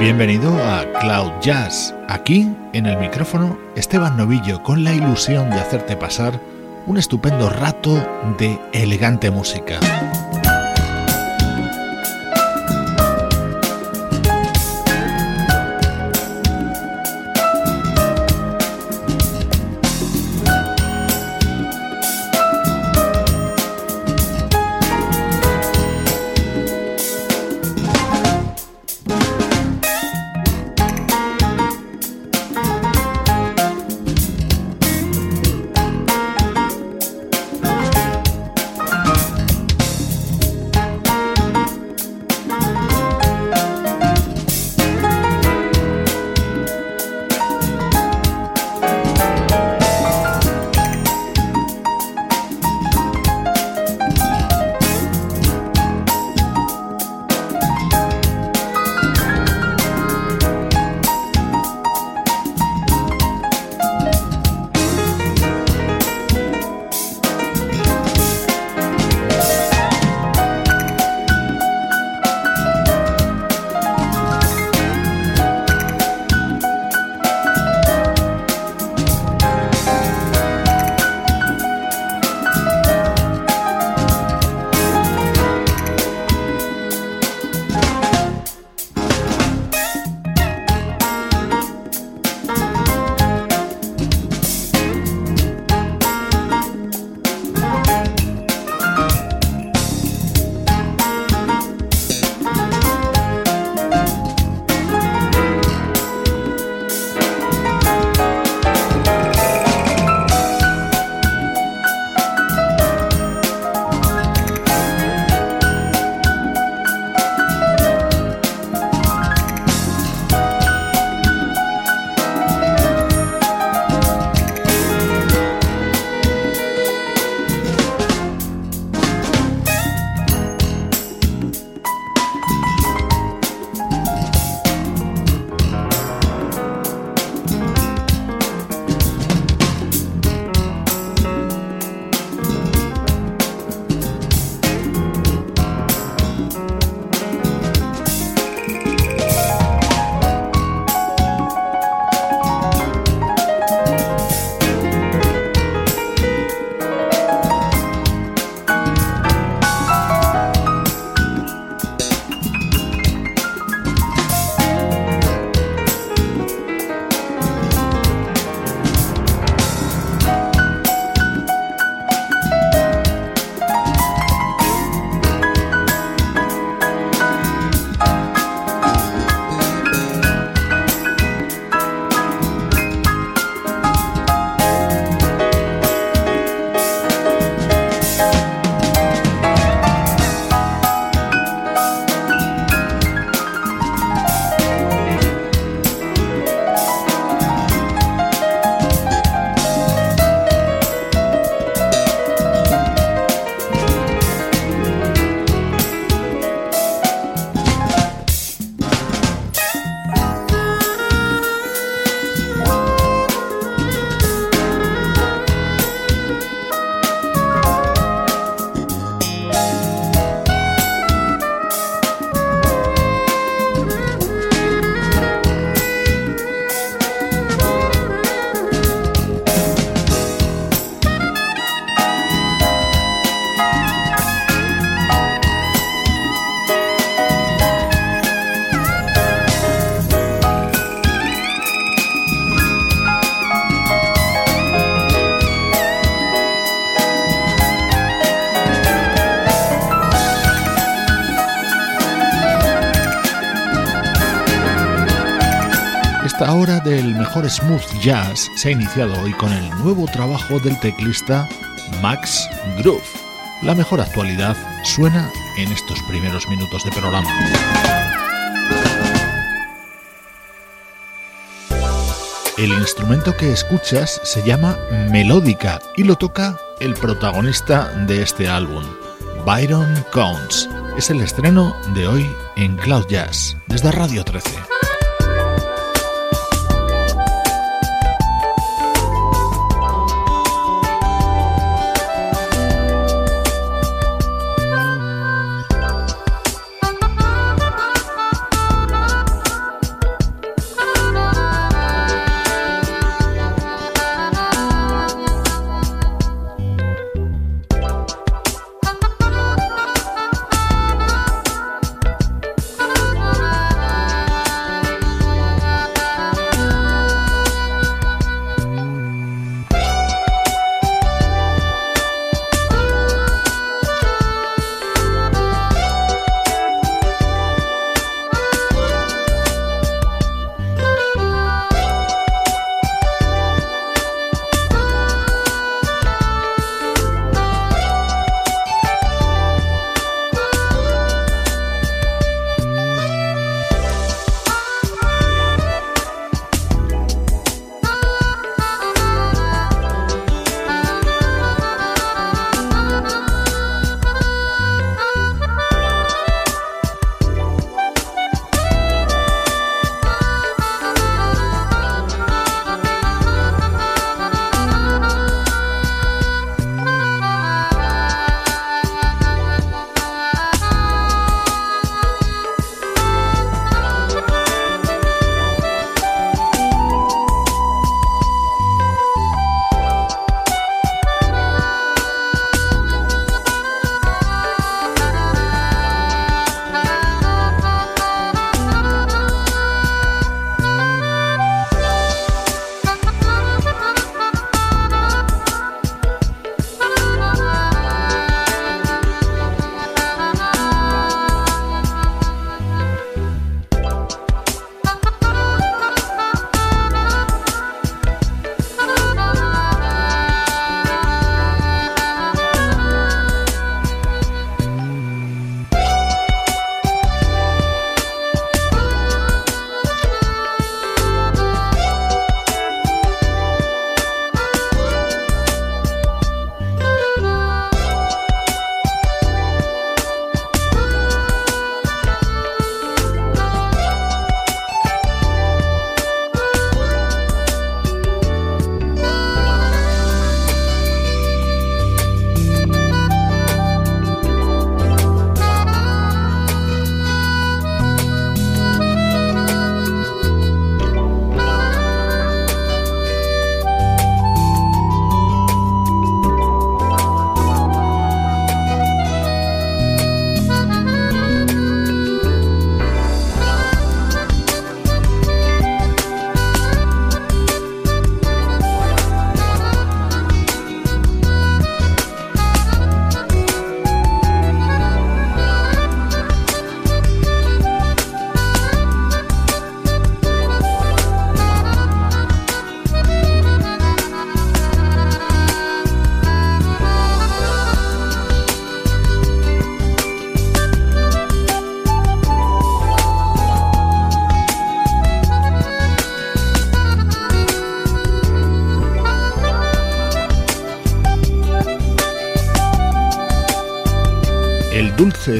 Bienvenido a Cloud Jazz. Aquí, en el micrófono, Esteban Novillo, con la ilusión de hacerte pasar un estupendo rato de elegante música. Mejor smooth jazz se ha iniciado hoy con el nuevo trabajo del teclista Max Groove. La mejor actualidad suena en estos primeros minutos de programa. El instrumento que escuchas se llama melódica y lo toca el protagonista de este álbum, Byron Counts. Es el estreno de hoy en Cloud Jazz, desde Radio 13.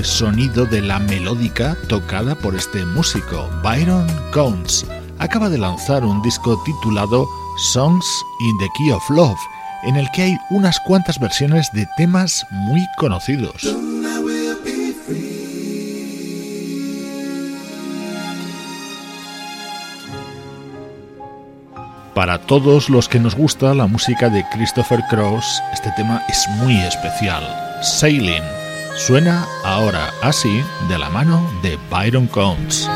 Sonido de la melódica tocada por este músico, Byron Counts. Acaba de lanzar un disco titulado Songs in the Key of Love, en el que hay unas cuantas versiones de temas muy conocidos. Para todos los que nos gusta la música de Christopher Cross, este tema es muy especial. Sailing Suena ahora así de la mano de Byron Combs.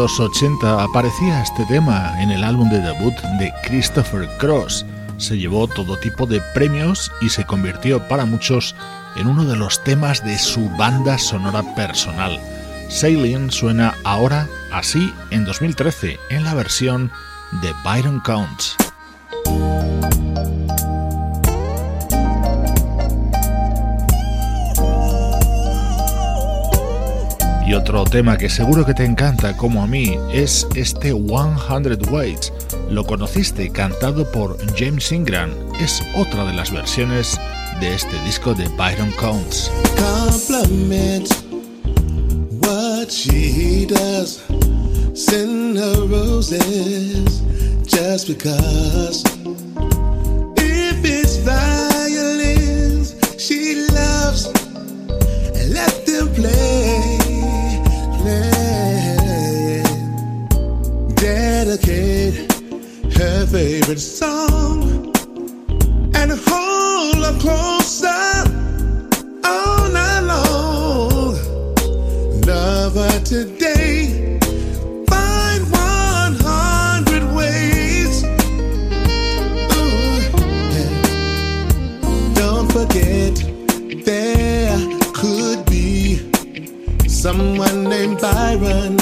1980 aparecía este tema en el álbum de debut de Christopher Cross. Se llevó todo tipo de premios y se convirtió para muchos en uno de los temas de su banda sonora personal. Sailing suena ahora así en 2013 en la versión de Byron Counts. Tema que seguro que te encanta como a mí es este 100 Ways. Lo conociste cantado por James Ingram. Es otra de las versiones de este disco de Byron. Compliment what she does. Send her roses just because. If it's violins she loves, let them play. Favorite song and hold her closer all night long. Love her today. Find 100 ways. Ooh, yeah. Don't forget there could be someone named Byron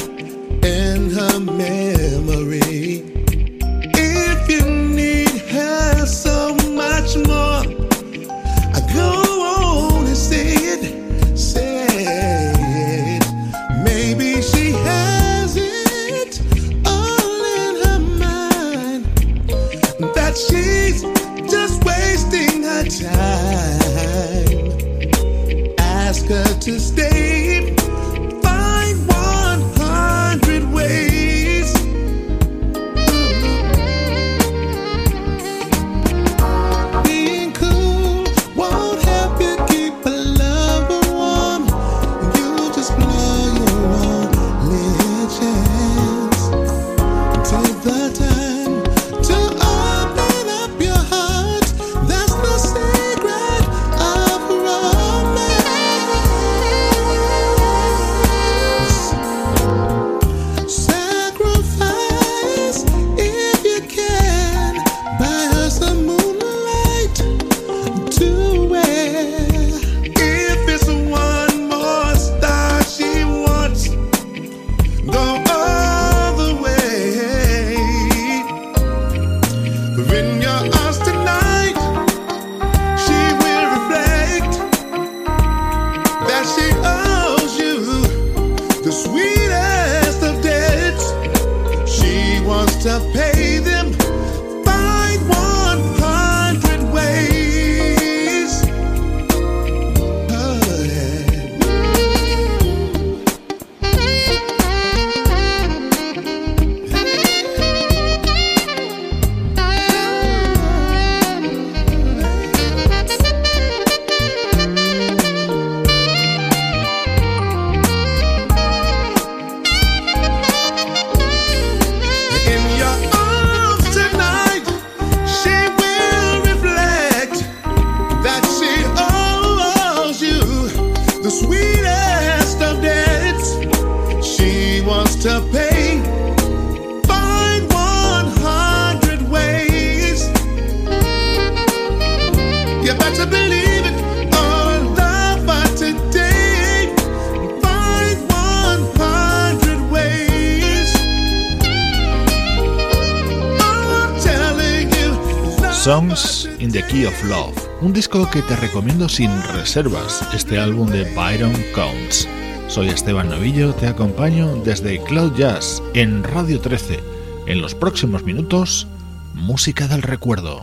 recomiendo sin reservas, este álbum de Byron Counts. Soy Esteban Novillo, te acompaño desde Cloud Jazz en Radio 13. En los próximos minutos, música del recuerdo.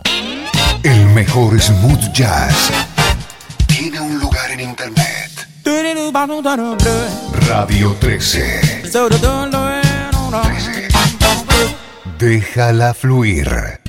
El mejor smooth jazz tiene un lugar en internet. Radio 13. Déjala fluir.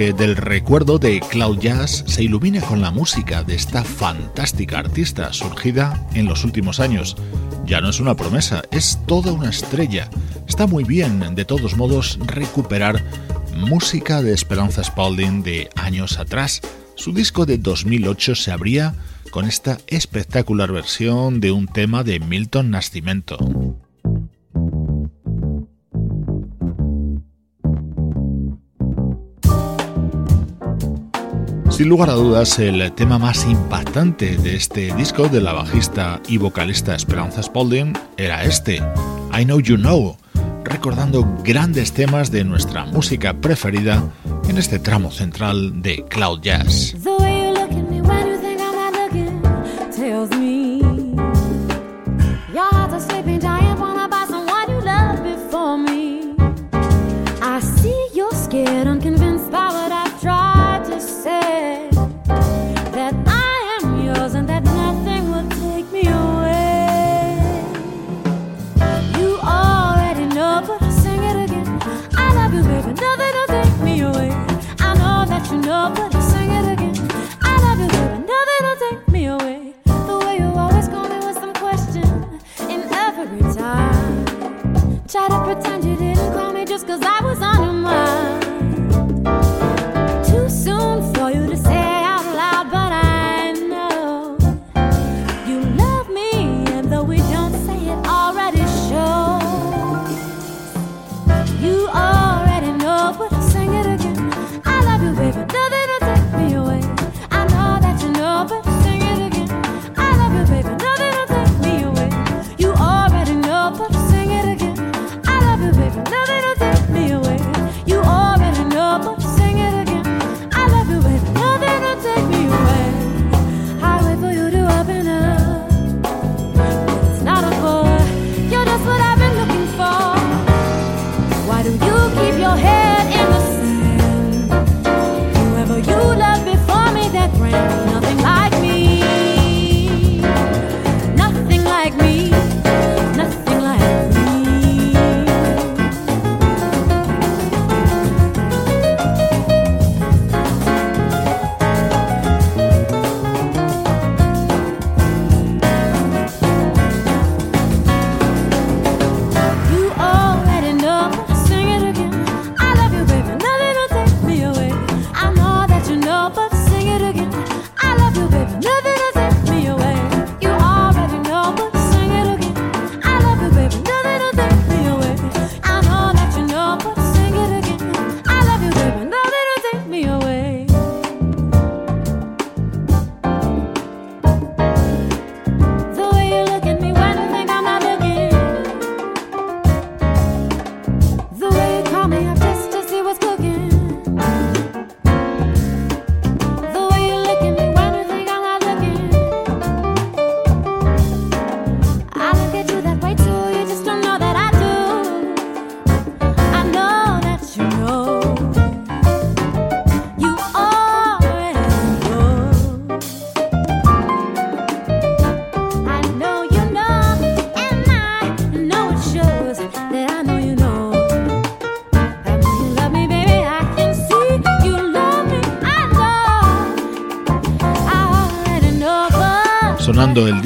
Bloque del recuerdo de Cloud Jazz se ilumina con la música de esta fantástica artista surgida en los últimos años. Ya no es una promesa, es toda una estrella. Está muy bien, de todos modos, recuperar música de Esperanza Spalding de años atrás. Su disco de 2008 se abría con esta espectacular versión de un tema de Milton Nascimento. Sin lugar a dudas, el tema más impactante de este disco de la bajista y vocalista Esperanza Spalding era este, I Know You Know, recordando grandes temas de nuestra música preferida en este tramo central de Cloud Jazz.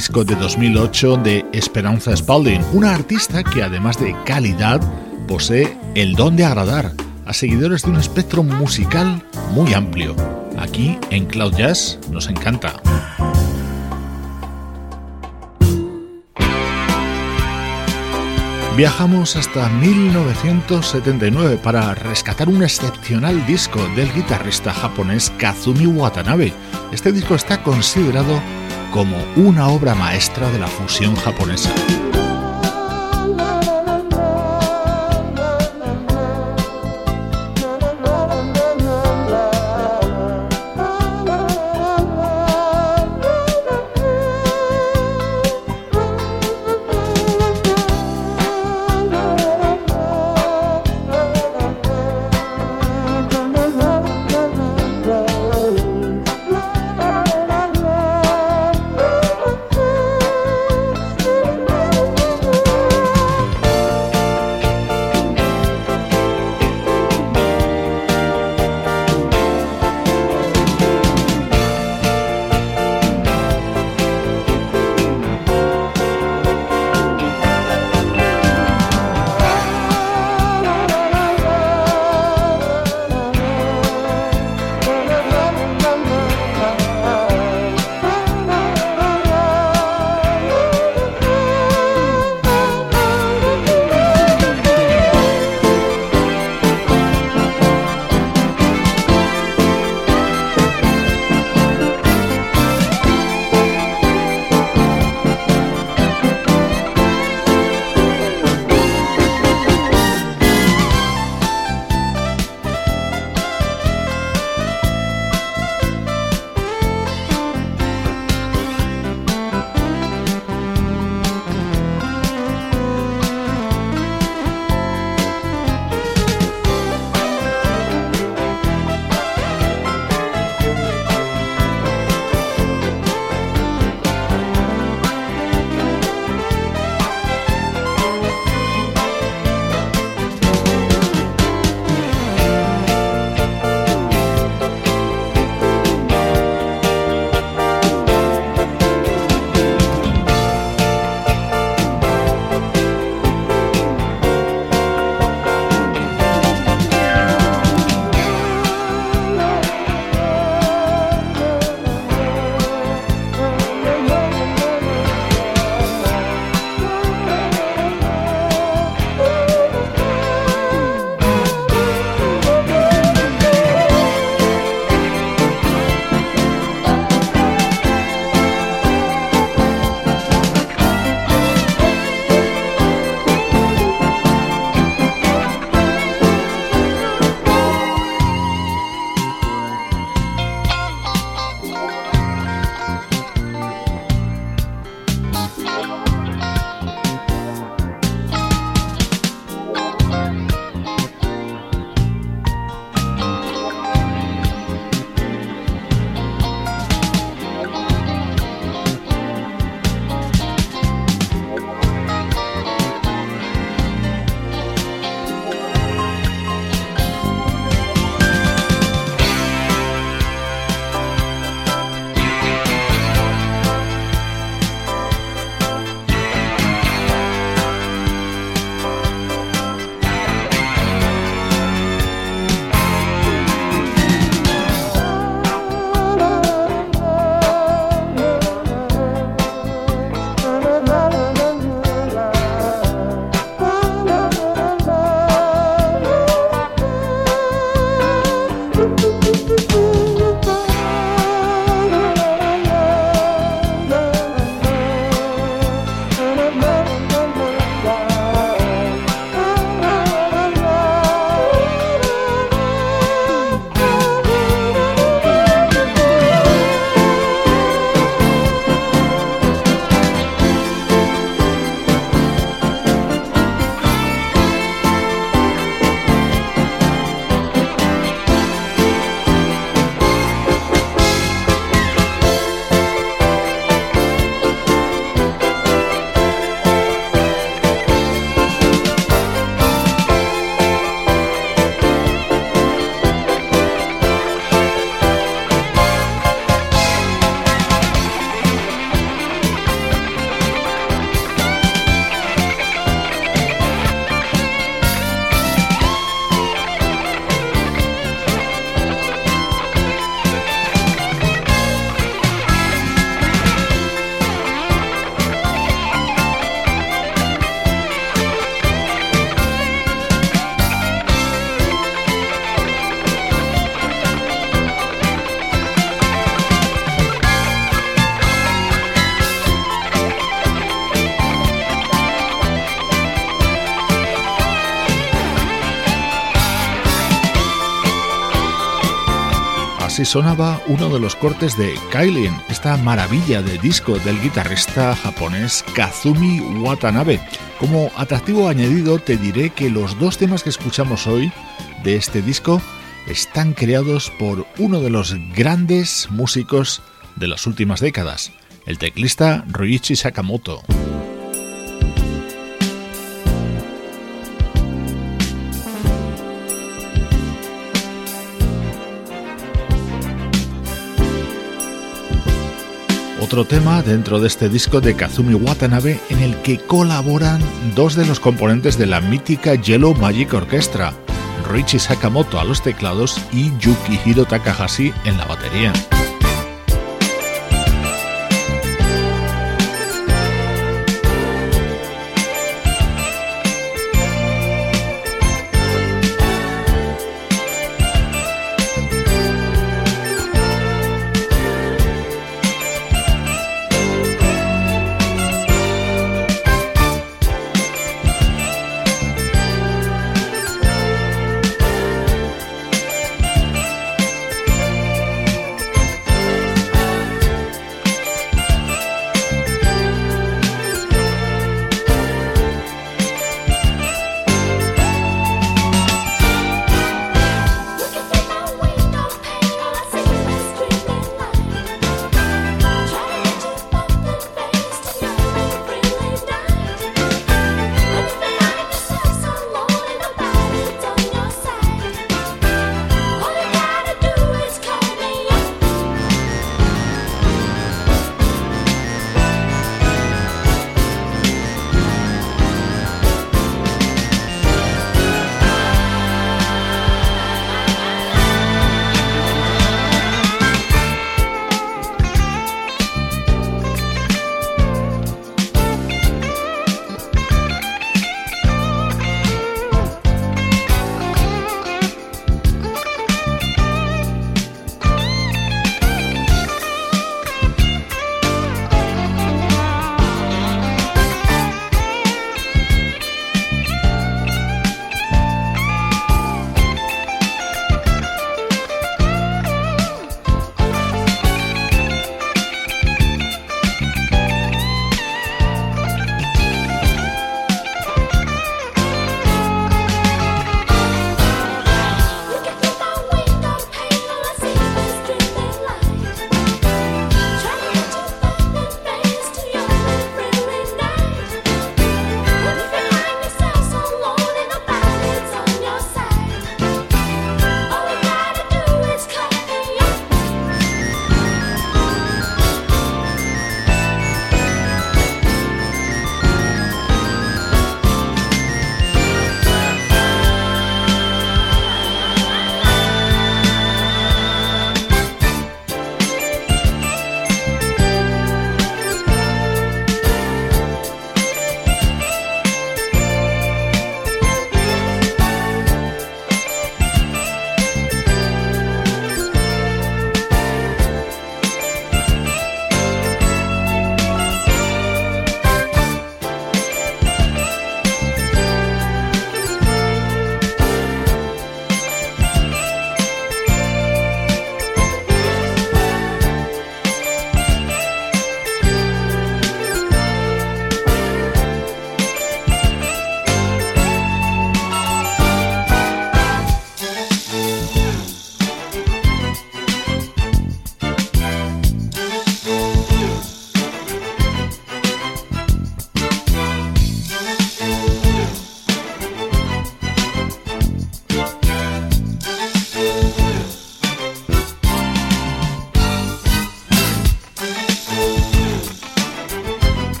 Disco de 2008 de Esperanza Spalding, una artista que además de calidad posee el don de agradar a seguidores de un espectro musical muy amplio. Aquí en Cloud Jazz nos encanta. Viajamos hasta 1979 para rescatar un excepcional disco del guitarrista japonés Kazumi Watanabe. Este disco está considerado como una obra maestra de la fusión japonesa. Así sonaba uno de los cortes de Kailin, esta maravilla de disco del guitarrista japonés Kazumi Watanabe. Como atractivo añadido te diré que los dos temas que escuchamos hoy de este disco están creados por uno de los grandes músicos de las últimas décadas, el teclista Ryuichi Sakamoto. Otro tema dentro de este disco de Kazumi Watanabe en el que colaboran dos de los componentes de la mítica Yellow Magic Orchestra, Richie Sakamoto a los teclados y Yukihiro Takahashi en la batería.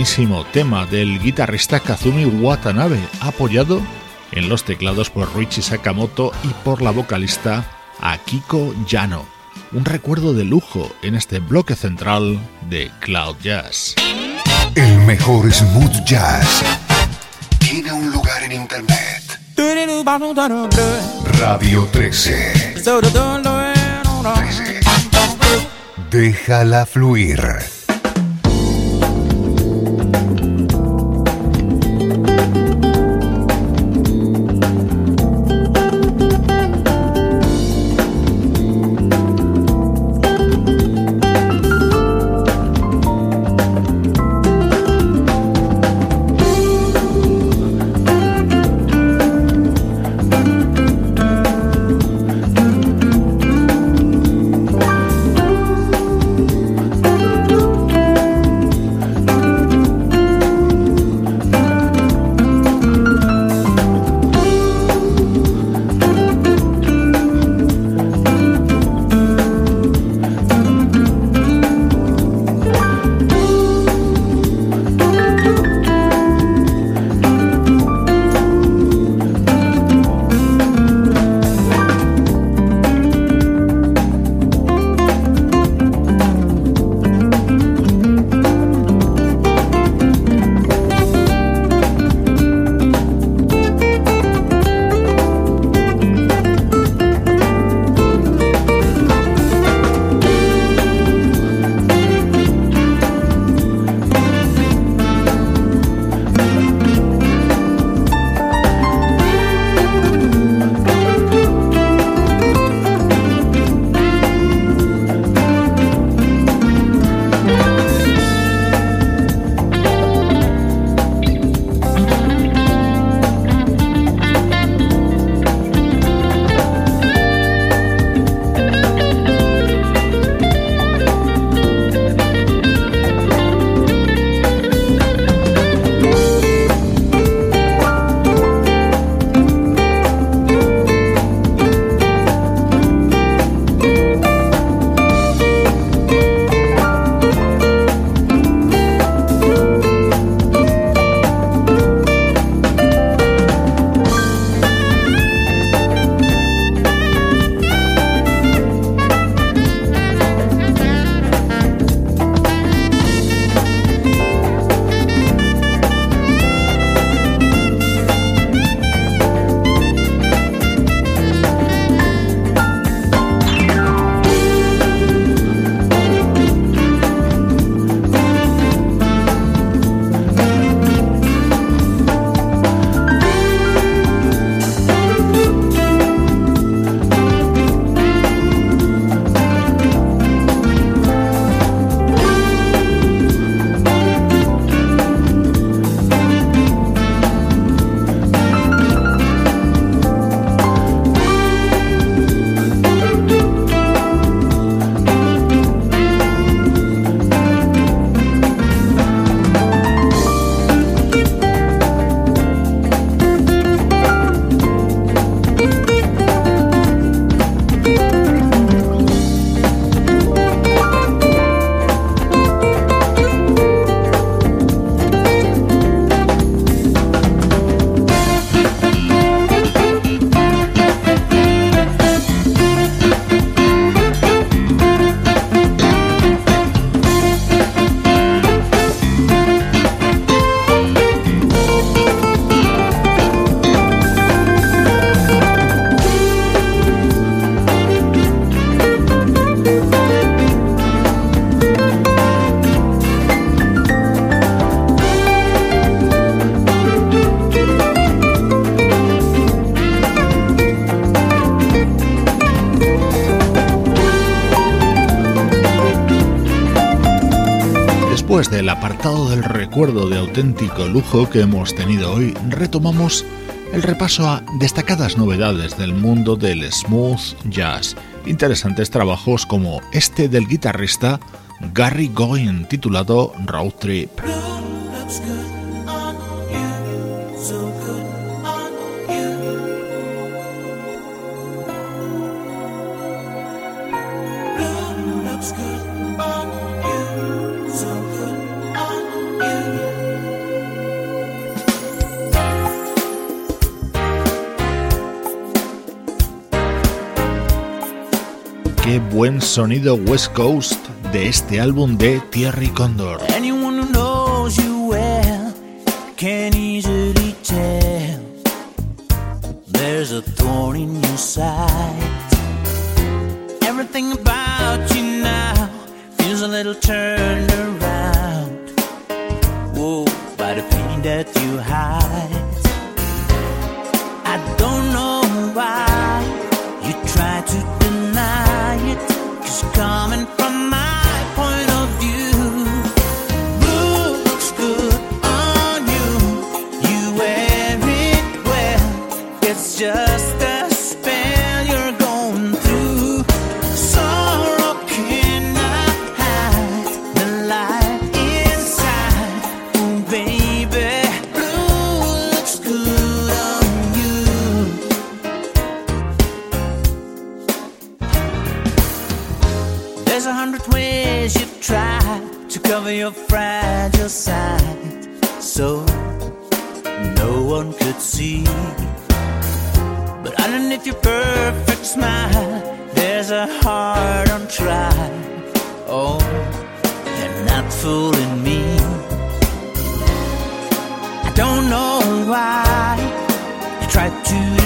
Buenísimo tema del guitarrista Kazumi Watanabe, apoyado en los teclados por Ruichi Sakamoto y por la vocalista Akiko Yano. Un recuerdo de lujo en este bloque central de Cloud Jazz. El mejor smooth jazz tiene un lugar en internet. Radio 13. 13. Déjala fluir. Lujo que hemos tenido hoy, retomamos el repaso a destacadas novedades del mundo del smooth jazz. Interesantes trabajos como este del guitarrista Gary Goyen titulado Road Trip. buen sonido West Coast de este álbum de Thierry Condor. There's a thorn in your side. don't know why. You tried to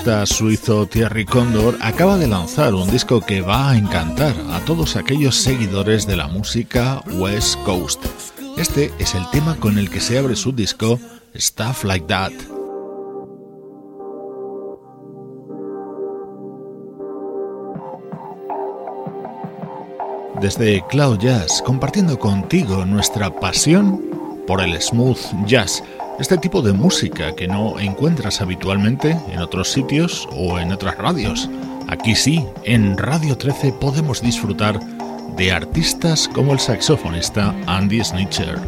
guitarrista suizo Thierry Condor acaba de lanzar un disco que va a encantar a todos aquellos seguidores de la música West Coast. Este es el tema con el que se abre su disco Stuff Like That. Desde Cloud Jazz, compartiendo contigo nuestra pasión por el smooth jazz este tipo de música que no encuentras habitualmente en otros sitios o en otras radios. Aquí sí, en Radio 13 podemos disfrutar de artistas como el saxofonista Andy Snitcher.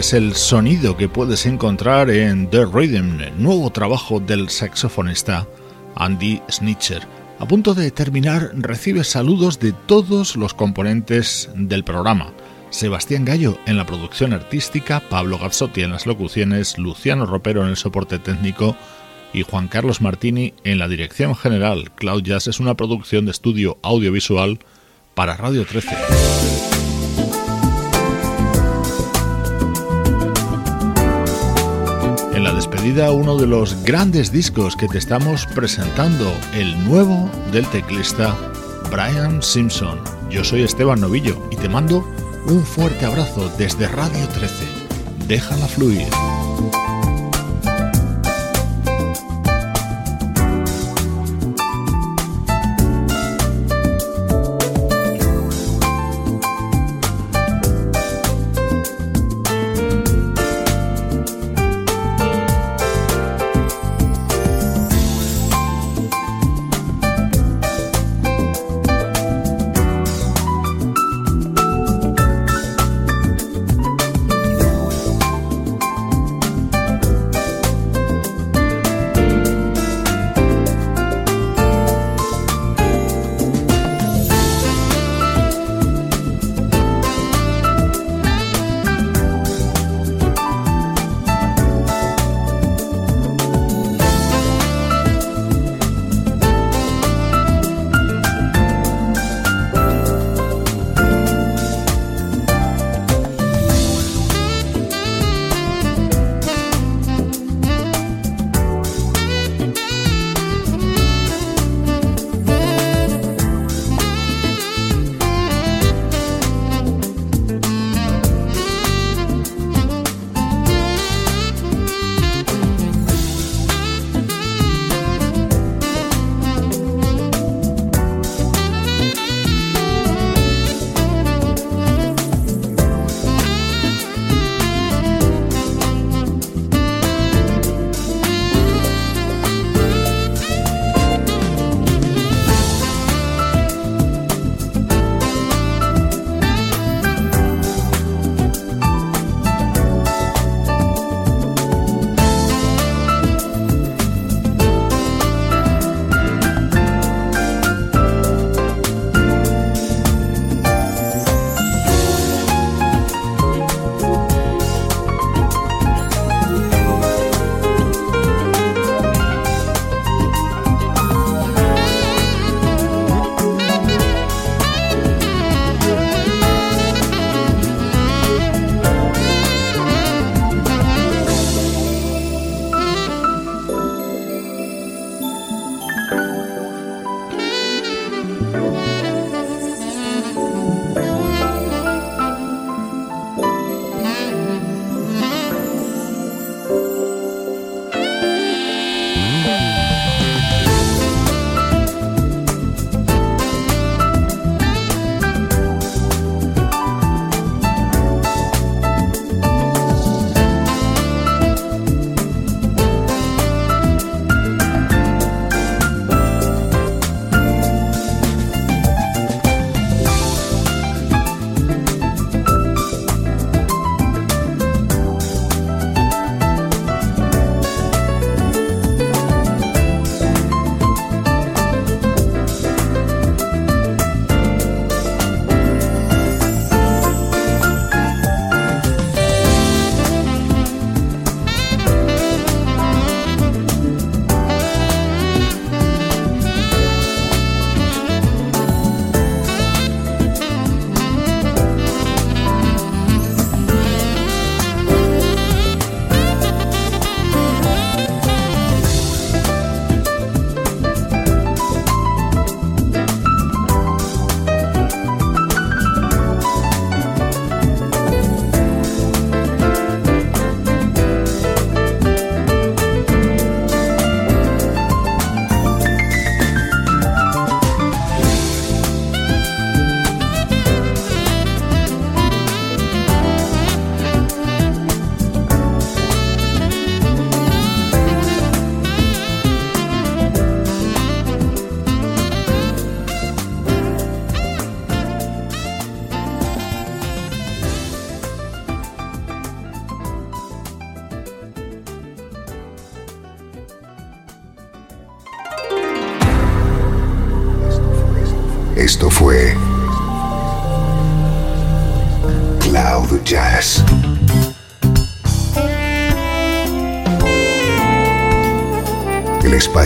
Es el sonido que puedes encontrar en The Rhythm, nuevo trabajo del saxofonista Andy Snitcher. A punto de terminar, recibe saludos de todos los componentes del programa. Sebastián Gallo en la producción artística, Pablo Gazzotti en las locuciones, Luciano Ropero en el soporte técnico y Juan Carlos Martini en la dirección general. Cloud Jazz es una producción de estudio audiovisual para Radio 13. Despedida, uno de los grandes discos que te estamos presentando, el nuevo del teclista Brian Simpson. Yo soy Esteban Novillo y te mando un fuerte abrazo desde Radio 13. Déjala fluir.